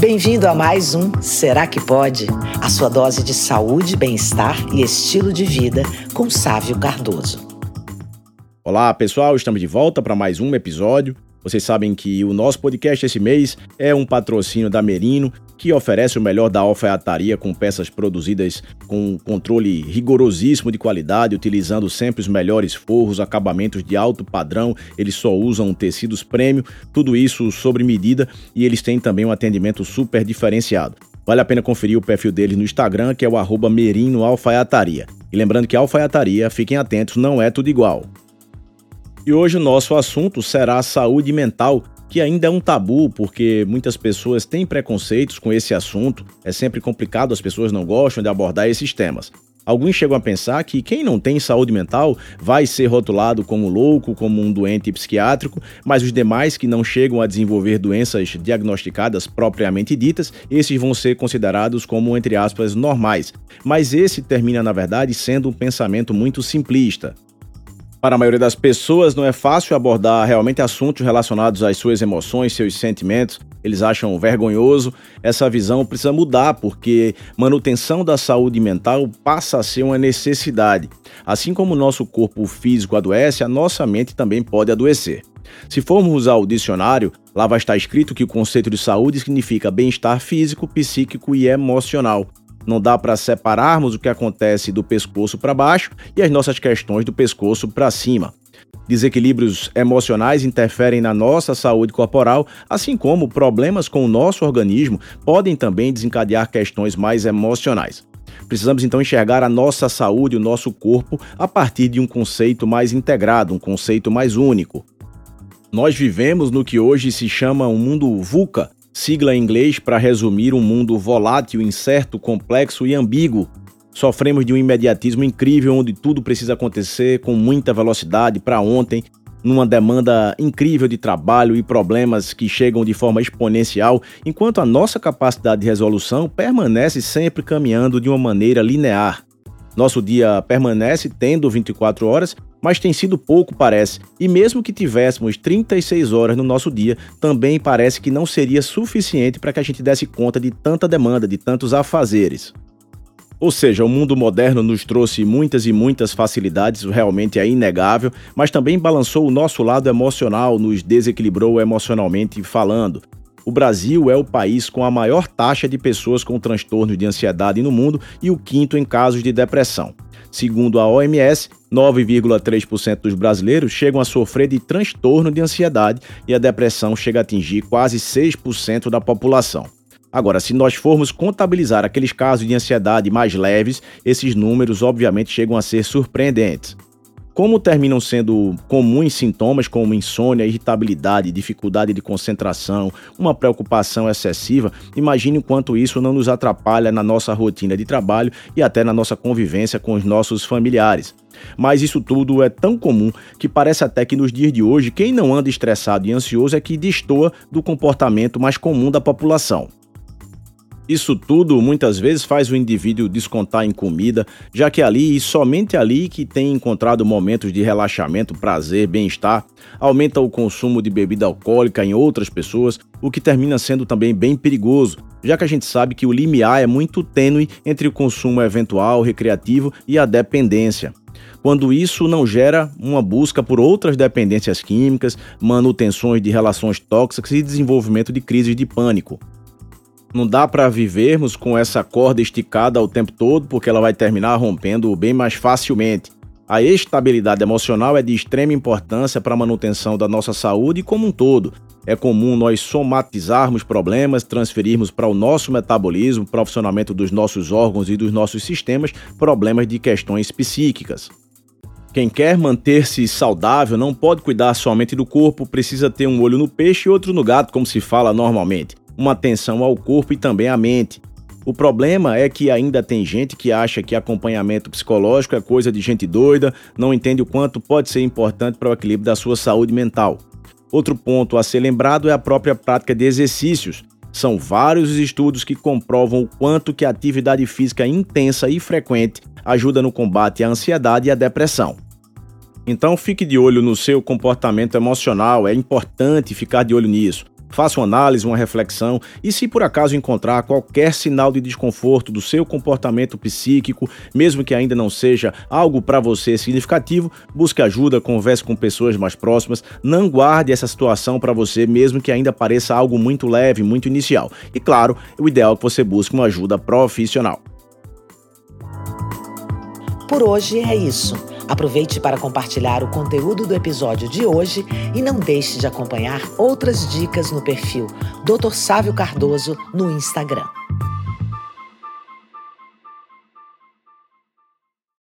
Bem-vindo a mais um Será que Pode? A sua dose de saúde, bem-estar e estilo de vida com Sávio Cardoso. Olá, pessoal, estamos de volta para mais um episódio. Vocês sabem que o nosso podcast esse mês é um patrocínio da Merino, que oferece o melhor da alfaiataria com peças produzidas com controle rigorosíssimo de qualidade, utilizando sempre os melhores forros, acabamentos de alto padrão. Eles só usam tecidos premium, tudo isso sobre medida e eles têm também um atendimento super diferenciado. Vale a pena conferir o perfil deles no Instagram, que é o arroba. E lembrando que a alfaiataria, fiquem atentos, não é tudo igual. E hoje o nosso assunto será a saúde mental, que ainda é um tabu, porque muitas pessoas têm preconceitos com esse assunto. É sempre complicado, as pessoas não gostam de abordar esses temas. Alguns chegam a pensar que quem não tem saúde mental vai ser rotulado como louco, como um doente psiquiátrico, mas os demais que não chegam a desenvolver doenças diagnosticadas propriamente ditas, esses vão ser considerados como, entre aspas, normais. Mas esse termina, na verdade, sendo um pensamento muito simplista. Para a maioria das pessoas, não é fácil abordar realmente assuntos relacionados às suas emoções, seus sentimentos. Eles acham vergonhoso. Essa visão precisa mudar, porque manutenção da saúde mental passa a ser uma necessidade. Assim como o nosso corpo físico adoece, a nossa mente também pode adoecer. Se formos ao dicionário, lá vai estar escrito que o conceito de saúde significa bem-estar físico, psíquico e emocional. Não dá para separarmos o que acontece do pescoço para baixo e as nossas questões do pescoço para cima. Desequilíbrios emocionais interferem na nossa saúde corporal, assim como problemas com o nosso organismo podem também desencadear questões mais emocionais. Precisamos então enxergar a nossa saúde, o nosso corpo, a partir de um conceito mais integrado, um conceito mais único. Nós vivemos no que hoje se chama um mundo VUCA, sigla em inglês para resumir um mundo volátil, incerto, complexo e ambíguo. Sofremos de um imediatismo incrível onde tudo precisa acontecer com muita velocidade para ontem, numa demanda incrível de trabalho e problemas que chegam de forma exponencial, enquanto a nossa capacidade de resolução permanece sempre caminhando de uma maneira linear. Nosso dia permanece tendo 24 horas, mas tem sido pouco, parece. E mesmo que tivéssemos 36 horas no nosso dia, também parece que não seria suficiente para que a gente desse conta de tanta demanda, de tantos afazeres. Ou seja, o mundo moderno nos trouxe muitas e muitas facilidades, realmente é inegável, mas também balançou o nosso lado emocional, nos desequilibrou emocionalmente falando. O Brasil é o país com a maior taxa de pessoas com transtornos de ansiedade no mundo e o quinto em casos de depressão. Segundo a OMS, 9,3% dos brasileiros chegam a sofrer de transtorno de ansiedade e a depressão chega a atingir quase 6% da população. Agora, se nós formos contabilizar aqueles casos de ansiedade mais leves, esses números obviamente chegam a ser surpreendentes. Como terminam sendo comuns sintomas como insônia, irritabilidade, dificuldade de concentração, uma preocupação excessiva, imagine o quanto isso não nos atrapalha na nossa rotina de trabalho e até na nossa convivência com os nossos familiares. Mas isso tudo é tão comum que parece até que nos dias de hoje quem não anda estressado e ansioso é que destoa do comportamento mais comum da população. Isso tudo muitas vezes faz o indivíduo descontar em comida, já que é ali e somente ali que tem encontrado momentos de relaxamento, prazer, bem-estar, aumenta o consumo de bebida alcoólica em outras pessoas, o que termina sendo também bem perigoso, já que a gente sabe que o limiar é muito tênue entre o consumo eventual, recreativo e a dependência quando isso não gera uma busca por outras dependências químicas, manutenções de relações tóxicas e desenvolvimento de crises de pânico. Não dá para vivermos com essa corda esticada o tempo todo, porque ela vai terminar rompendo bem mais facilmente. A estabilidade emocional é de extrema importância para a manutenção da nossa saúde como um todo. É comum nós somatizarmos problemas, transferirmos para o nosso metabolismo, profissionamento dos nossos órgãos e dos nossos sistemas, problemas de questões psíquicas. Quem quer manter-se saudável não pode cuidar somente do corpo, precisa ter um olho no peixe e outro no gato, como se fala normalmente uma atenção ao corpo e também à mente. O problema é que ainda tem gente que acha que acompanhamento psicológico é coisa de gente doida, não entende o quanto pode ser importante para o equilíbrio da sua saúde mental. Outro ponto a ser lembrado é a própria prática de exercícios. São vários os estudos que comprovam o quanto que a atividade física intensa e frequente ajuda no combate à ansiedade e à depressão. Então fique de olho no seu comportamento emocional, é importante ficar de olho nisso. Faça uma análise, uma reflexão e se por acaso encontrar qualquer sinal de desconforto do seu comportamento psíquico, mesmo que ainda não seja algo para você significativo, busque ajuda, converse com pessoas mais próximas, não guarde essa situação para você mesmo que ainda pareça algo muito leve, muito inicial. E claro, o ideal é que você busque uma ajuda profissional. Por hoje é isso. Aproveite para compartilhar o conteúdo do episódio de hoje e não deixe de acompanhar outras dicas no perfil Dr. Sávio Cardoso no Instagram.